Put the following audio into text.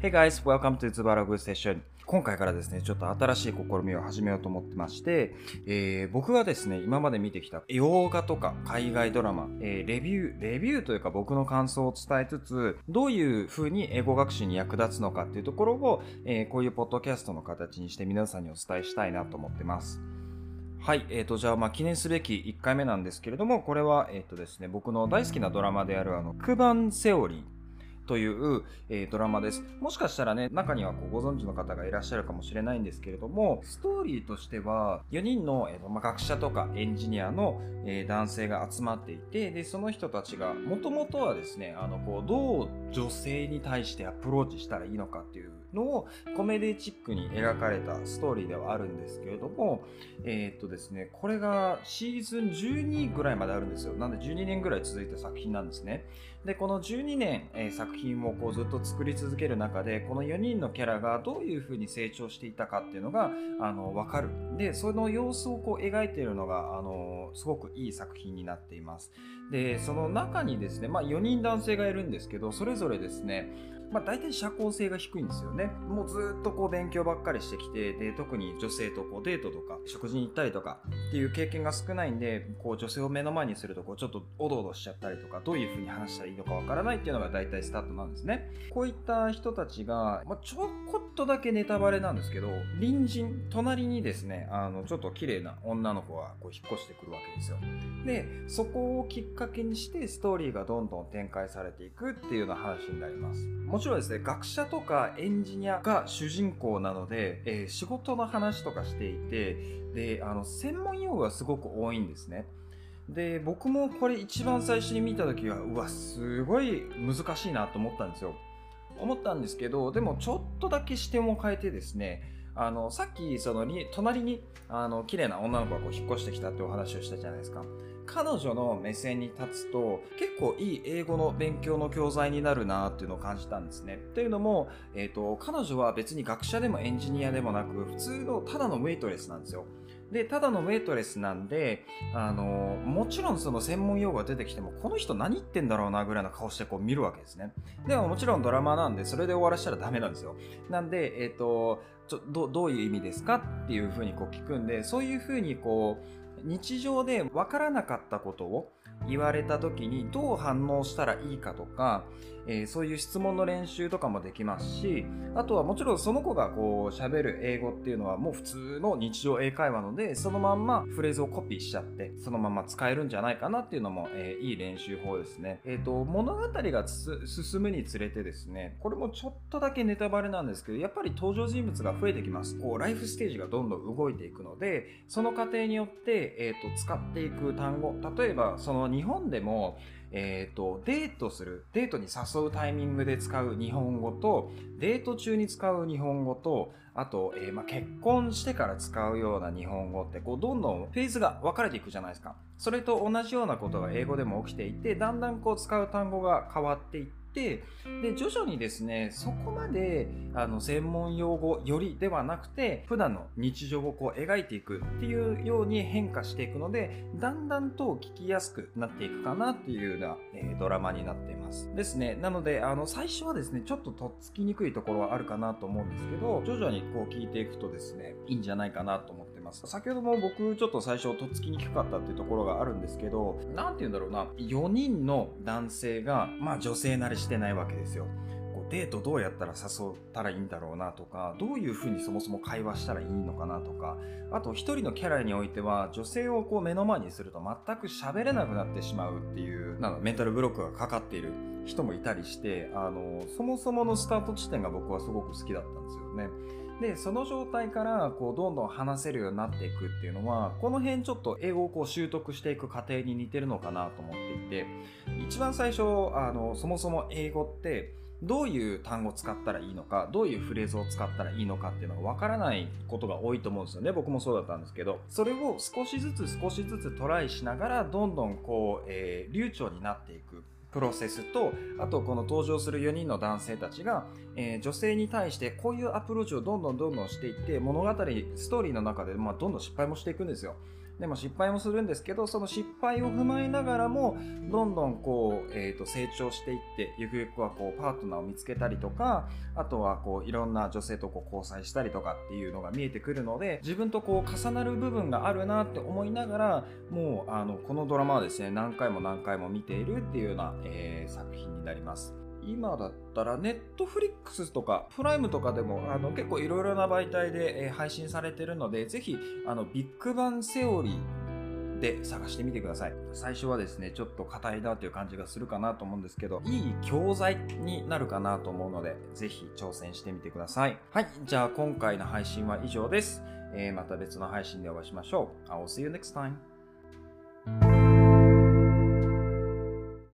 Hey guys, welcome to ズバラグ Session. 今回からですね、ちょっと新しい試みを始めようと思ってまして、えー僕がですね、今まで見てきた洋画とか海外ドラマ、えーレビュー、レビューというか僕の感想を伝えつつ、どういう風に英語学習に役立つのかっていうところを、えーこういうポッドキャストの形にして皆さんにお伝えしたいなと思ってます。はい、えー、と、じゃあ、まあ、記念すべき1回目なんですけれども、これは、えっ、とですね、僕の大好きなドラマである、あの、クバンセオリー。という、えードラマです。もしかしたらね、中にはこうご存知の方がいらっしゃるかもしれないんですけれども、ストーリーとしては、4人の、えーとまあ、学者とかエンジニアの、えー男性が集まっていて、で、その人たちが、もともとはですね、あの、こう、どう女性に対してアプローチしたらいいのかっていうのを、コメディチックに描かれたストーリーではあるんですけれども、えーっとですね、これがシーズン12ぐらいまであるんですよ。なんで12年ぐらい続いた作品なんですね。で、この12年、えー作品をこうずっと作り続ける中で、この4人のキャラがどういう風に成長していたかっていうのが、あの、わかる。で、その様子をこう描いているのが、あの、すごくいい作品になっています。で、その中にですね、まあ4人男性がいるんですけど、それぞれですね、まあ大体社交性が低いんですよね。ねもうずっとこう勉強ばっかりしてきて、で、特に女性とこうデートとか食事に行ったりとかっていう経験が少ないんで、こう女性を目の前にするとこうちょっとおどおどしちゃったりとか、どういうふうに話したらいいのかわからないっていうのが大体スタートなんですね。こういった人たちが、まあ、ちょことだけネタバレなんですけど、隣人、隣にですね、あの、ちょっと綺麗な女の子がこう引っ越してくるわけですよ。で、そこをきっかけにしてストーリーがどんどん展開されていくっていうような話になります。もちろんですね、学者とかエンジニアが主人公なので、えー仕事の話とかしていて、で、あの、専門用語がすごく多いんですね。で、僕もこれ一番最初に見た時は、うわ、すごい難しいなと思ったんですよ。思ったんですけど、でもちょっとだけ視点を変えてですね、あの、さっき、そのに、隣に、あの、綺麗な女の子がこう引っ越してきたってお話をしたじゃないですか。彼女の目線に立つと、結構いい英語の勉強の教材になるなっていうのを感じたんですね。というのも、えっ、と、彼女は別に学者でもエンジニアでもなく、普通のただのウェイトレスなんですよ。で、ただのウェイトレスなんで、あの、もちろんその専門用語が出てきても、この人何言ってんだろうなぐらいの顔してこう見るわけですね。でももちろんドラマなんで、それで終わらせたらダメなんですよ。なんで、えっ、と、ちょどどういう意味ですかっていうふうにこう聞くんで、そういうふうにこう、日常でわからなかったことを言われた時にどう反応したらいいかとか、えーそういう質問の練習とかもできますし、あとはもちろんその子がこう喋る英語っていうのはもう普通の日常英会話ので、そのまんまフレーズをコピーしちゃって、そのまま使えるんじゃないかなっていうのも、えーいい練習法ですね。えっ、と、物語がつ進むにつれてですね、これもちょっとだけネタバレなんですけど、やっぱり登場人物が増えてきます。こう、ライフステージがどんどん動いていくので、その過程によって、えっ、と、使っていく単語、例えば、その日本でも、えっ、と、デートする、デートに誘うタイミングで使う日本語と、デート中に使う日本語と、あと、えーまあ、結婚してから使うような日本語って、こう、どんどんフェーズが分かれていくじゃないですか。それと同じようなことが英語でも起きていて、だんだんこう、使う単語が変わっていって、で、徐々にですね、そこまで、あの、専門用語よりではなくて、普段の日常をこう、描いていくっていうように変化していくので、だんだんと聞きやすくなっていくかなっていうような、えードラマになっています。ですね。なので、あの、最初はですね、ちょっととっつきにくいところはあるかなと思うんですけど、徐々にこう聞いていくとですね、いいんじゃないかなと思ってます。先ほども僕ちょっと最初とっつきにくかったっていうところがあるんですけど、何て言うんだろうな、4人の男性が、まあ女性慣れしてないわけですよ。デートどうやったら誘ったらいいんだろうなとか、どういうふうにそもそも会話したらいいのかなとか、あと一人のキャラにおいては女性をこう目の前にすると全く喋れなくなってしまうっていう、なんかメンタルブロックがかかっている人もいたりして、あの、そもそものスタート地点が僕はすごく好きだったんですよね。で、その状態から、こう、どんどん話せるようになっていくっていうのは、この辺ちょっと英語をこう習得していく過程に似てるのかなと思っていて、一番最初、あの、そもそも英語って、どういう単語を使ったらいいのか、どういうフレーズを使ったらいいのかっていうのがわからないことが多いと思うんですよね。僕もそうだったんですけど、それを少しずつ少しずつトライしながら、どんどんこう、えー流暢になっていく。プロセスと、あとこの登場する4人の男性たちが、えー女性に対してこういうアプローチをどんどんどんどんしていって、物語、ストーリーの中で、まあ、どんどん失敗もしていくんですよ。でも失敗もするんですけどその失敗を踏まえながらもどんどんこう、えー、と成長していってゆくゆくはこうパートナーを見つけたりとかあとはこういろんな女性とこう交際したりとかっていうのが見えてくるので自分とこう重なる部分があるなって思いながらもうあのこのドラマはですね何回も何回も見ているっていうような、えー、作品になります。今だったらネットフリックスとかプライムとかでもあの結構いろいろな媒体で、え配信されてるのでぜひあのビッグバンセオリーで探してみてください。最初はですねちょっと硬いなという感じがするかなと思うんですけどいい教材になるかなと思うのでぜひ挑戦してみてください。はいじゃあ今回の配信は以上です、えー、また別の配信でお会いしましょう。I'll see you next time